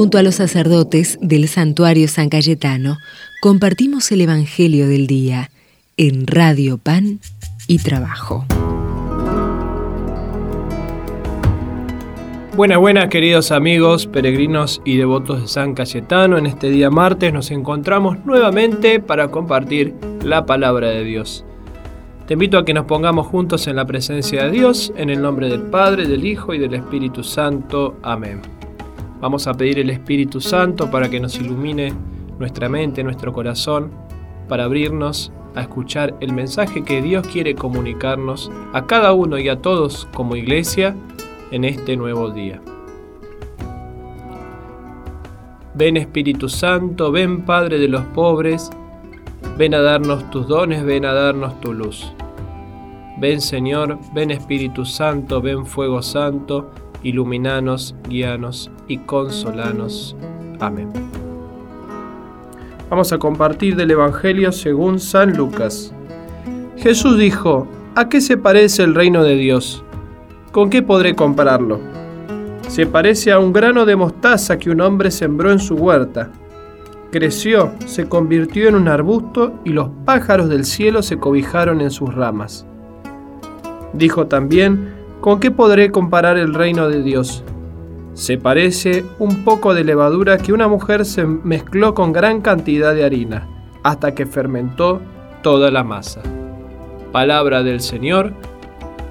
Junto a los sacerdotes del santuario San Cayetano, compartimos el Evangelio del Día en Radio Pan y Trabajo. Buenas, buenas queridos amigos, peregrinos y devotos de San Cayetano. En este día martes nos encontramos nuevamente para compartir la palabra de Dios. Te invito a que nos pongamos juntos en la presencia de Dios, en el nombre del Padre, del Hijo y del Espíritu Santo. Amén. Vamos a pedir el Espíritu Santo para que nos ilumine nuestra mente, nuestro corazón, para abrirnos a escuchar el mensaje que Dios quiere comunicarnos a cada uno y a todos como iglesia en este nuevo día. Ven Espíritu Santo, ven Padre de los pobres, ven a darnos tus dones, ven a darnos tu luz. Ven Señor, ven Espíritu Santo, ven Fuego Santo, iluminanos, guíanos y consolanos. Amén. Vamos a compartir del Evangelio según San Lucas. Jesús dijo, ¿a qué se parece el reino de Dios? ¿Con qué podré compararlo? Se parece a un grano de mostaza que un hombre sembró en su huerta. Creció, se convirtió en un arbusto y los pájaros del cielo se cobijaron en sus ramas. Dijo también, ¿con qué podré comparar el reino de Dios? Se parece un poco de levadura que una mujer se mezcló con gran cantidad de harina, hasta que fermentó toda la masa. Palabra del Señor,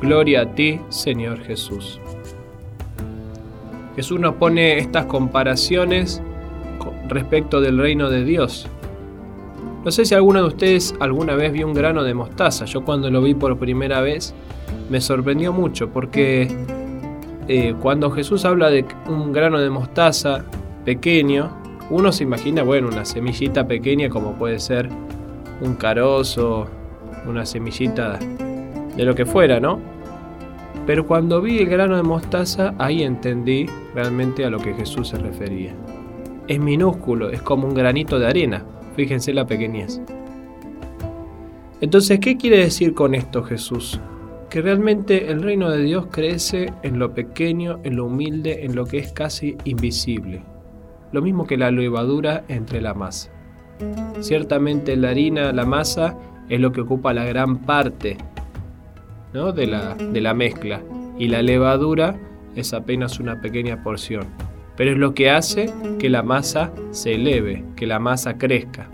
gloria a ti, Señor Jesús. Jesús nos pone estas comparaciones respecto del reino de Dios. No sé si alguno de ustedes alguna vez vio un grano de mostaza. Yo cuando lo vi por primera vez me sorprendió mucho porque eh, cuando Jesús habla de un grano de mostaza pequeño, uno se imagina, bueno, una semillita pequeña como puede ser un carozo, una semillita de lo que fuera, ¿no? Pero cuando vi el grano de mostaza, ahí entendí realmente a lo que Jesús se refería. Es minúsculo, es como un granito de arena. Fíjense la pequeñez. Entonces, ¿qué quiere decir con esto Jesús? que realmente el reino de Dios crece en lo pequeño, en lo humilde, en lo que es casi invisible. Lo mismo que la levadura entre la masa. Ciertamente la harina, la masa, es lo que ocupa la gran parte ¿no? de, la, de la mezcla. Y la levadura es apenas una pequeña porción. Pero es lo que hace que la masa se eleve, que la masa crezca.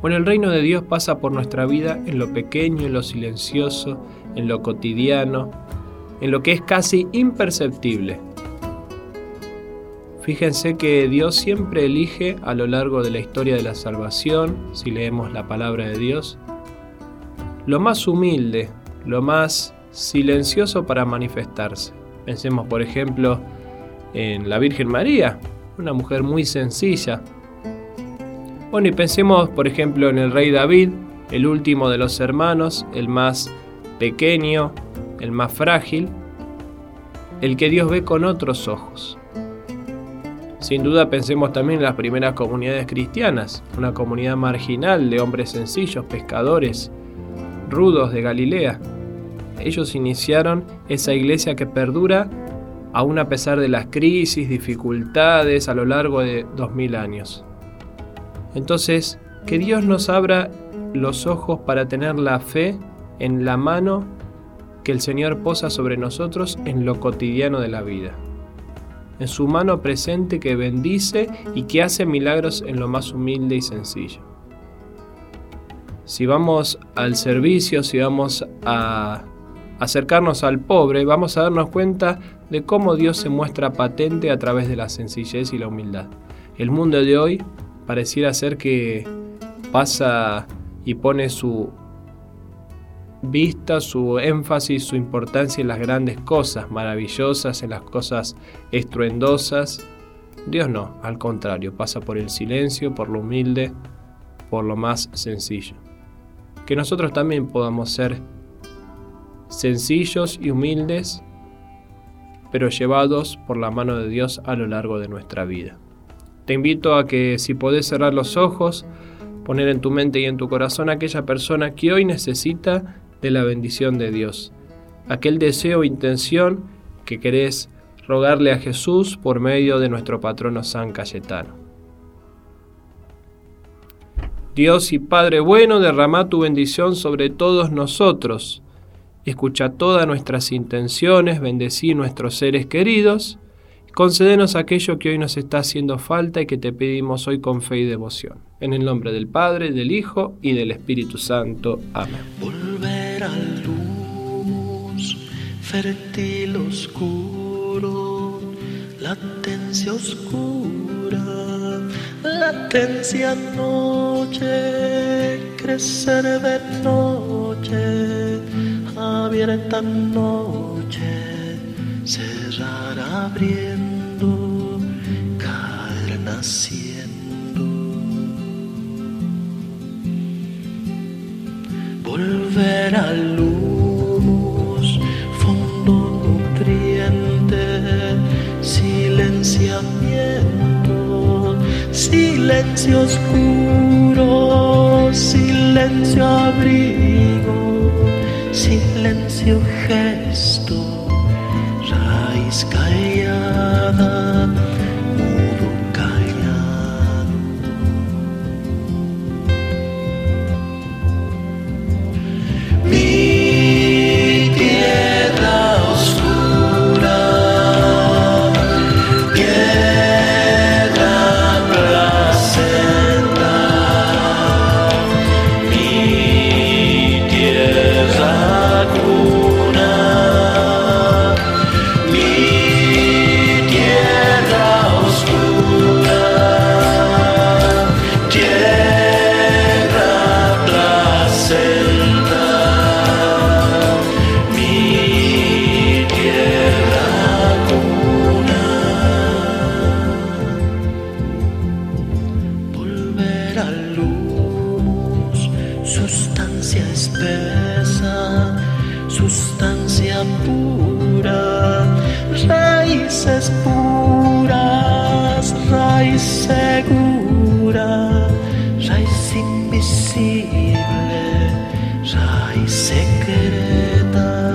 Bueno, el reino de Dios pasa por nuestra vida en lo pequeño, en lo silencioso, en lo cotidiano, en lo que es casi imperceptible. Fíjense que Dios siempre elige a lo largo de la historia de la salvación, si leemos la palabra de Dios, lo más humilde, lo más silencioso para manifestarse. Pensemos, por ejemplo, en la Virgen María, una mujer muy sencilla, bueno, y pensemos, por ejemplo, en el rey David, el último de los hermanos, el más pequeño, el más frágil, el que Dios ve con otros ojos. Sin duda pensemos también en las primeras comunidades cristianas, una comunidad marginal de hombres sencillos, pescadores, rudos de Galilea. Ellos iniciaron esa iglesia que perdura aún a pesar de las crisis, dificultades a lo largo de dos mil años. Entonces, que Dios nos abra los ojos para tener la fe en la mano que el Señor posa sobre nosotros en lo cotidiano de la vida. En su mano presente que bendice y que hace milagros en lo más humilde y sencillo. Si vamos al servicio, si vamos a acercarnos al pobre, vamos a darnos cuenta de cómo Dios se muestra patente a través de la sencillez y la humildad. El mundo de hoy pareciera ser que pasa y pone su vista, su énfasis, su importancia en las grandes cosas maravillosas, en las cosas estruendosas. Dios no, al contrario, pasa por el silencio, por lo humilde, por lo más sencillo. Que nosotros también podamos ser sencillos y humildes, pero llevados por la mano de Dios a lo largo de nuestra vida. Te invito a que si podés cerrar los ojos, poner en tu mente y en tu corazón aquella persona que hoy necesita de la bendición de Dios, aquel deseo o intención que querés rogarle a Jesús por medio de nuestro patrono San Cayetano. Dios y Padre bueno, derrama tu bendición sobre todos nosotros. Escucha todas nuestras intenciones, bendecí nuestros seres queridos, concédenos aquello que hoy nos está haciendo falta y que te pedimos hoy con fe y devoción. En el nombre del Padre, del Hijo y del Espíritu Santo. Amén. Volver a luz, fértil oscuro, latencia oscura, latencia noche, crecer de noche, abierta noche, cerrar abriendo, caer naciendo. volver a luz, fondo nutriente, silenciamiento, silencio oscuro, silencio abrigo, silencio gesto, raíz callada. Sustancia espesa, sustancia pura, raíces puras, raíz segura, raíz invisible, raíz secreta,